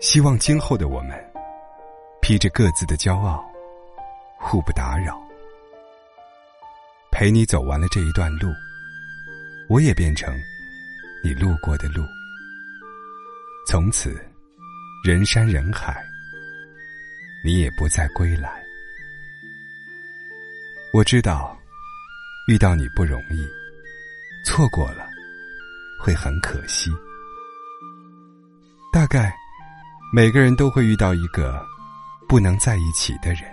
希望今后的我们，披着各自的骄傲，互不打扰。陪你走完了这一段路，我也变成你路过的路。从此，人山人海，你也不再归来。我知道，遇到你不容易，错过了会很可惜。大概每个人都会遇到一个不能在一起的人，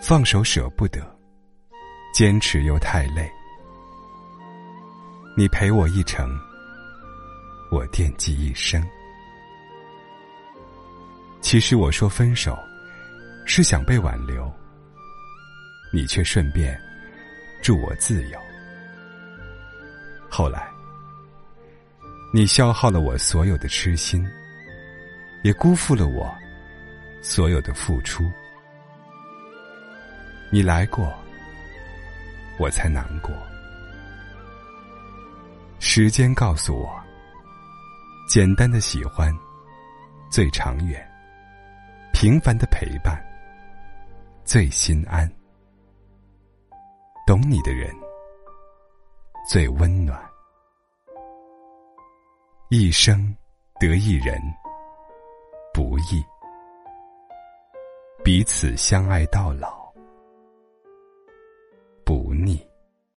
放手舍不得，坚持又太累。你陪我一程，我惦记一生。其实我说分手，是想被挽留。你却顺便祝我自由。后来，你消耗了我所有的痴心，也辜负了我所有的付出。你来过，我才难过。时间告诉我，简单的喜欢最长远，平凡的陪伴最心安。懂你的人最温暖，一生得一人不易，彼此相爱到老。